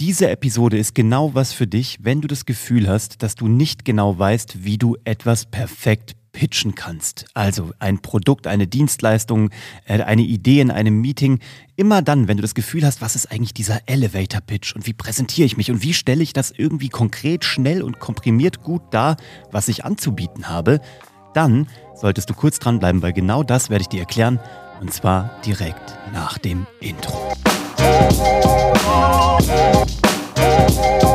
Diese Episode ist genau was für dich, wenn du das Gefühl hast, dass du nicht genau weißt, wie du etwas perfekt pitchen kannst. Also ein Produkt, eine Dienstleistung, äh, eine Idee in einem Meeting. Immer dann, wenn du das Gefühl hast, was ist eigentlich dieser Elevator Pitch und wie präsentiere ich mich und wie stelle ich das irgendwie konkret, schnell und komprimiert gut dar, was ich anzubieten habe, dann solltest du kurz dranbleiben, weil genau das werde ich dir erklären und zwar direkt nach dem Intro. Thank you.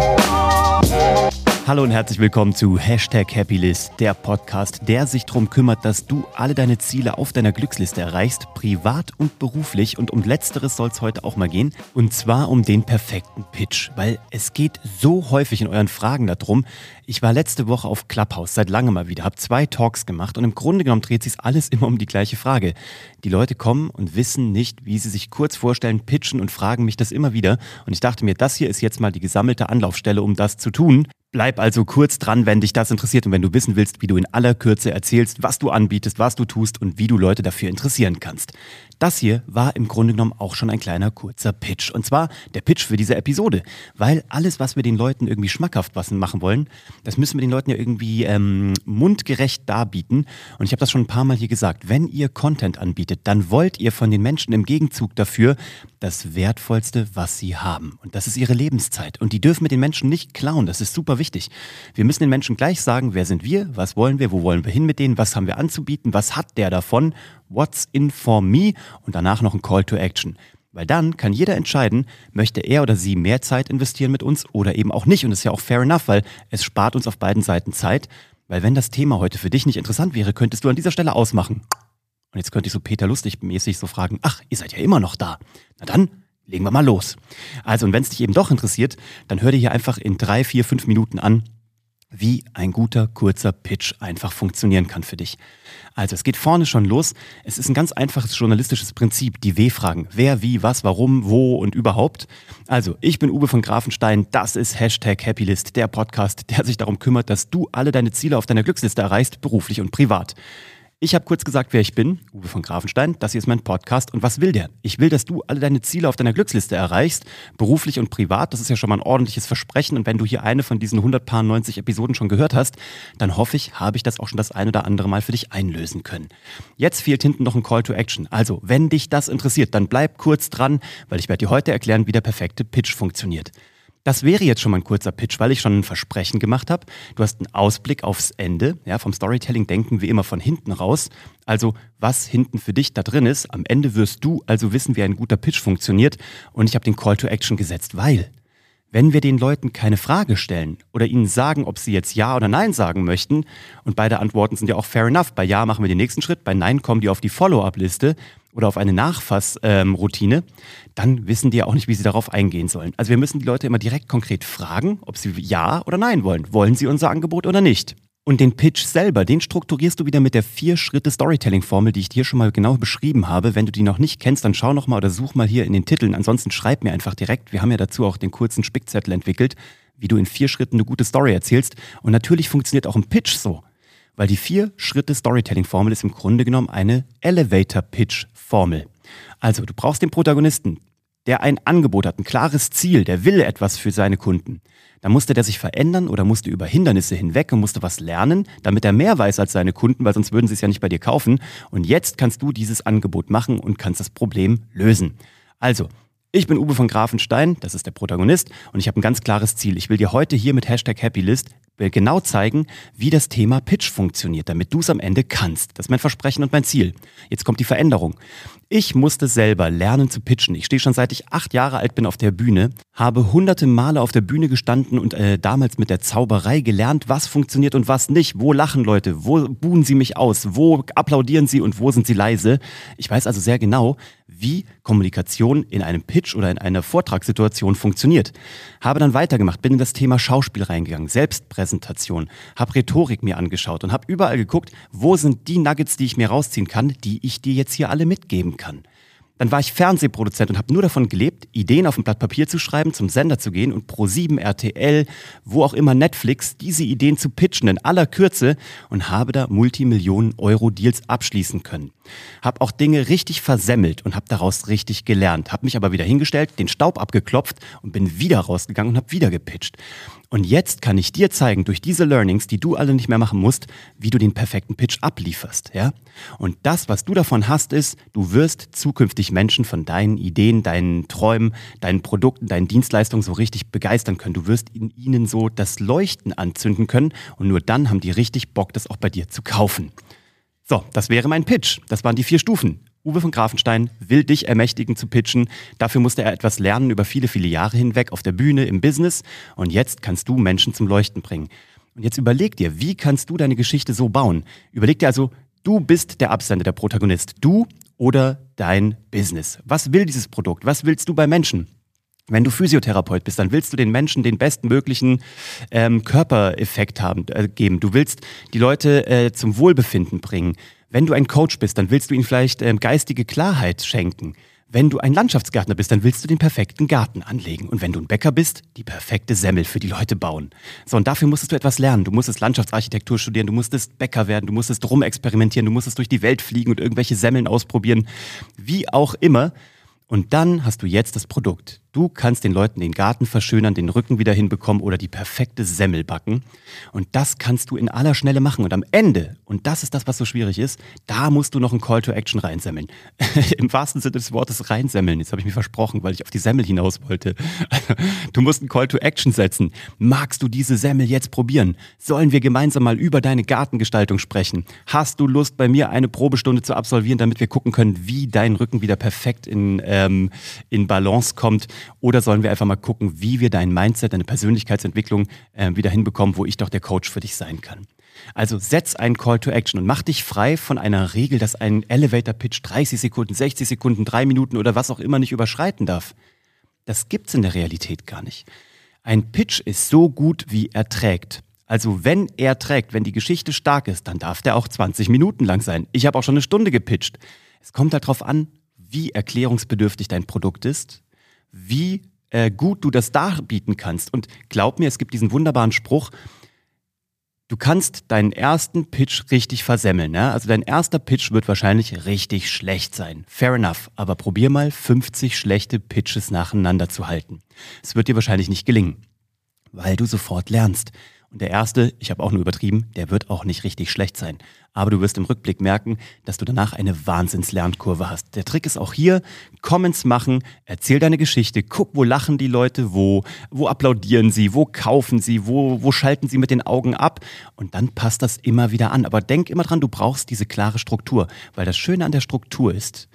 Hallo und herzlich willkommen zu Hashtag Happylist, der Podcast, der sich darum kümmert, dass du alle deine Ziele auf deiner Glücksliste erreichst, privat und beruflich. Und um letzteres soll es heute auch mal gehen. Und zwar um den perfekten Pitch, weil es geht so häufig in euren Fragen darum. Ich war letzte Woche auf Clubhouse, seit langem mal wieder, habe zwei Talks gemacht und im Grunde genommen dreht sich alles immer um die gleiche Frage. Die Leute kommen und wissen nicht, wie sie sich kurz vorstellen, pitchen und fragen mich das immer wieder. Und ich dachte mir, das hier ist jetzt mal die gesammelte Anlaufstelle, um das zu tun. Bleib also kurz dran, wenn dich das interessiert und wenn du wissen willst, wie du in aller Kürze erzählst, was du anbietest, was du tust und wie du Leute dafür interessieren kannst. Das hier war im Grunde genommen auch schon ein kleiner kurzer Pitch. Und zwar der Pitch für diese Episode. Weil alles, was wir den Leuten irgendwie schmackhaft machen wollen, das müssen wir den Leuten ja irgendwie ähm, mundgerecht darbieten. Und ich habe das schon ein paar Mal hier gesagt. Wenn ihr Content anbietet, dann wollt ihr von den Menschen im Gegenzug dafür das Wertvollste, was sie haben. Und das ist ihre Lebenszeit. Und die dürfen wir den Menschen nicht klauen. Das ist super wichtig. Wir müssen den Menschen gleich sagen, wer sind wir, was wollen wir, wo wollen wir hin mit denen, was haben wir anzubieten, was hat der davon What's in for me und danach noch ein Call to Action. Weil dann kann jeder entscheiden, möchte er oder sie mehr Zeit investieren mit uns oder eben auch nicht. Und das ist ja auch fair enough, weil es spart uns auf beiden Seiten Zeit. Weil wenn das Thema heute für dich nicht interessant wäre, könntest du an dieser Stelle ausmachen. Und jetzt könnte ich so Peter Lustig mäßig so fragen, ach, ihr seid ja immer noch da. Na dann, legen wir mal los. Also, und wenn es dich eben doch interessiert, dann hör dir hier einfach in drei, vier, fünf Minuten an, wie ein guter, kurzer Pitch einfach funktionieren kann für dich. Also es geht vorne schon los. Es ist ein ganz einfaches journalistisches Prinzip, die W-Fragen. Wer, wie, was, warum, wo und überhaupt. Also, ich bin Uwe von Grafenstein. Das ist Hashtag Happylist, der Podcast, der sich darum kümmert, dass du alle deine Ziele auf deiner Glücksliste erreichst, beruflich und privat. Ich habe kurz gesagt, wer ich bin, Uwe von Grafenstein. Das hier ist mein Podcast. Und was will der? Ich will, dass du alle deine Ziele auf deiner Glücksliste erreichst, beruflich und privat. Das ist ja schon mal ein ordentliches Versprechen. Und wenn du hier eine von diesen 190 Episoden schon gehört hast, dann hoffe ich, habe ich das auch schon das ein oder andere Mal für dich einlösen können. Jetzt fehlt hinten noch ein Call to Action. Also, wenn dich das interessiert, dann bleib kurz dran, weil ich werde dir heute erklären, wie der perfekte Pitch funktioniert. Das wäre jetzt schon mal ein kurzer Pitch, weil ich schon ein Versprechen gemacht habe. Du hast einen Ausblick aufs Ende. Ja, vom Storytelling denken wir immer von hinten raus. Also was hinten für dich da drin ist. Am Ende wirst du also wissen, wie ein guter Pitch funktioniert. Und ich habe den Call to Action gesetzt, weil wenn wir den Leuten keine Frage stellen oder ihnen sagen, ob sie jetzt Ja oder Nein sagen möchten, und beide Antworten sind ja auch fair enough. Bei Ja machen wir den nächsten Schritt, bei Nein kommen die auf die Follow-up-Liste oder auf eine Nachfassroutine, ähm, dann wissen die ja auch nicht, wie sie darauf eingehen sollen. Also wir müssen die Leute immer direkt konkret fragen, ob sie Ja oder Nein wollen. Wollen sie unser Angebot oder nicht? Und den Pitch selber, den strukturierst du wieder mit der Vier-Schritte-Storytelling-Formel, die ich dir schon mal genau beschrieben habe. Wenn du die noch nicht kennst, dann schau noch mal oder such mal hier in den Titeln. Ansonsten schreib mir einfach direkt. Wir haben ja dazu auch den kurzen Spickzettel entwickelt, wie du in vier Schritten eine gute Story erzählst. Und natürlich funktioniert auch ein Pitch so. Weil die Vier-Schritte-Storytelling-Formel ist im Grunde genommen eine Elevator-Pitch-Formel. Also, du brauchst den Protagonisten, der ein Angebot hat, ein klares Ziel, der will etwas für seine Kunden. Dann musste der sich verändern oder musste über Hindernisse hinweg und musste was lernen, damit er mehr weiß als seine Kunden, weil sonst würden sie es ja nicht bei dir kaufen. Und jetzt kannst du dieses Angebot machen und kannst das Problem lösen. Also, ich bin Uwe von Grafenstein, das ist der Protagonist, und ich habe ein ganz klares Ziel. Ich will dir heute hier mit Hashtag Happylist genau zeigen, wie das Thema Pitch funktioniert, damit du es am Ende kannst. Das ist mein Versprechen und mein Ziel. Jetzt kommt die Veränderung. Ich musste selber lernen zu pitchen. Ich stehe schon seit ich acht Jahre alt bin auf der Bühne, habe hunderte Male auf der Bühne gestanden und äh, damals mit der Zauberei gelernt, was funktioniert und was nicht. Wo lachen Leute? Wo buhen sie mich aus? Wo applaudieren sie und wo sind sie leise? Ich weiß also sehr genau, wie Kommunikation in einem Pitch oder in einer Vortragssituation funktioniert. Habe dann weitergemacht, bin in das Thema Schauspiel reingegangen, Selbstpräsentation, habe Rhetorik mir angeschaut und habe überall geguckt, wo sind die Nuggets, die ich mir rausziehen kann, die ich dir jetzt hier alle mitgeben kann. Dann war ich Fernsehproduzent und habe nur davon gelebt, Ideen auf ein Blatt Papier zu schreiben, zum Sender zu gehen und Pro7, RTL, wo auch immer Netflix, diese Ideen zu pitchen in aller Kürze und habe da Multimillionen Euro Deals abschließen können. Habe auch Dinge richtig versemmelt und habe daraus richtig gelernt. Habe mich aber wieder hingestellt, den Staub abgeklopft und bin wieder rausgegangen und habe wieder gepitcht. Und jetzt kann ich dir zeigen, durch diese Learnings, die du alle nicht mehr machen musst, wie du den perfekten Pitch ablieferst, ja? Und das, was du davon hast, ist, du wirst zukünftig Menschen von deinen Ideen, deinen Träumen, deinen Produkten, deinen Dienstleistungen so richtig begeistern können. Du wirst in ihnen so das Leuchten anzünden können und nur dann haben die richtig Bock, das auch bei dir zu kaufen. So, das wäre mein Pitch. Das waren die vier Stufen. Uwe von Grafenstein will dich ermächtigen zu pitchen. Dafür musste er etwas lernen über viele, viele Jahre hinweg auf der Bühne, im Business. Und jetzt kannst du Menschen zum Leuchten bringen. Und jetzt überleg dir, wie kannst du deine Geschichte so bauen? Überleg dir also, du bist der Absender, der Protagonist. Du oder dein Business. Was will dieses Produkt? Was willst du bei Menschen? Wenn du Physiotherapeut bist, dann willst du den Menschen den bestmöglichen ähm, Körpereffekt haben, äh, geben. Du willst die Leute äh, zum Wohlbefinden bringen. Wenn du ein Coach bist, dann willst du ihnen vielleicht ähm, geistige Klarheit schenken. Wenn du ein Landschaftsgärtner bist, dann willst du den perfekten Garten anlegen. Und wenn du ein Bäcker bist, die perfekte Semmel für die Leute bauen. So, und dafür musstest du etwas lernen. Du musstest Landschaftsarchitektur studieren, du musstest Bäcker werden, du musstest rumexperimentieren, du musstest durch die Welt fliegen und irgendwelche Semmeln ausprobieren. Wie auch immer. Und dann hast du jetzt das Produkt. Du kannst den Leuten den Garten verschönern, den Rücken wieder hinbekommen oder die perfekte Semmel backen. Und das kannst du in aller Schnelle machen. Und am Ende, und das ist das, was so schwierig ist, da musst du noch ein Call to Action reinsemmeln. Im wahrsten Sinne des Wortes reinsemmeln. Jetzt habe ich mir versprochen, weil ich auf die Semmel hinaus wollte. du musst ein Call to Action setzen. Magst du diese Semmel jetzt probieren? Sollen wir gemeinsam mal über deine Gartengestaltung sprechen? Hast du Lust, bei mir eine Probestunde zu absolvieren, damit wir gucken können, wie dein Rücken wieder perfekt in, ähm, in Balance kommt? Oder sollen wir einfach mal gucken, wie wir dein Mindset, deine Persönlichkeitsentwicklung äh, wieder hinbekommen, wo ich doch der Coach für dich sein kann? Also setz einen Call to Action und mach dich frei von einer Regel, dass ein Elevator Pitch 30 Sekunden, 60 Sekunden, 3 Minuten oder was auch immer nicht überschreiten darf. Das gibt's in der Realität gar nicht. Ein Pitch ist so gut, wie er trägt. Also wenn er trägt, wenn die Geschichte stark ist, dann darf der auch 20 Minuten lang sein. Ich habe auch schon eine Stunde gepitcht. Es kommt halt darauf an, wie erklärungsbedürftig dein Produkt ist, wie äh, gut du das darbieten kannst. Und glaub mir, es gibt diesen wunderbaren Spruch, du kannst deinen ersten Pitch richtig versemmeln. Ja? Also dein erster Pitch wird wahrscheinlich richtig schlecht sein. Fair enough. Aber probier mal 50 schlechte Pitches nacheinander zu halten. Es wird dir wahrscheinlich nicht gelingen, weil du sofort lernst. Und der erste, ich habe auch nur übertrieben, der wird auch nicht richtig schlecht sein. Aber du wirst im Rückblick merken, dass du danach eine Wahnsinnslernkurve hast. Der Trick ist auch hier, Comments machen, erzähl deine Geschichte, guck, wo lachen die Leute, wo, wo applaudieren sie, wo kaufen sie, wo, wo schalten sie mit den Augen ab. Und dann passt das immer wieder an. Aber denk immer dran, du brauchst diese klare Struktur. Weil das Schöne an der Struktur ist,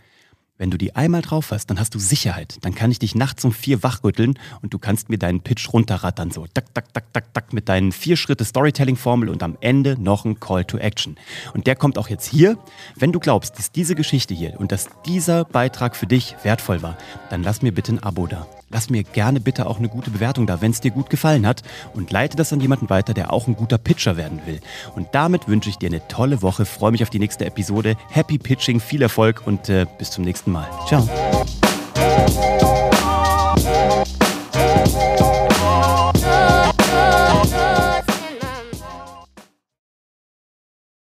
wenn du die einmal drauf hast, dann hast du Sicherheit. Dann kann ich dich nachts um vier wachrütteln und du kannst mir deinen Pitch runterrattern, so tak, tak, tak, tak, tak, mit deinen vier Schritte Storytelling-Formel und am Ende noch ein Call to Action. Und der kommt auch jetzt hier. Wenn du glaubst, dass diese Geschichte hier und dass dieser Beitrag für dich wertvoll war, dann lass mir bitte ein Abo da lass mir gerne bitte auch eine gute Bewertung da, wenn es dir gut gefallen hat und leite das an jemanden weiter, der auch ein guter Pitcher werden will. Und damit wünsche ich dir eine tolle Woche, freue mich auf die nächste Episode. Happy Pitching, viel Erfolg und äh, bis zum nächsten Mal. Ciao.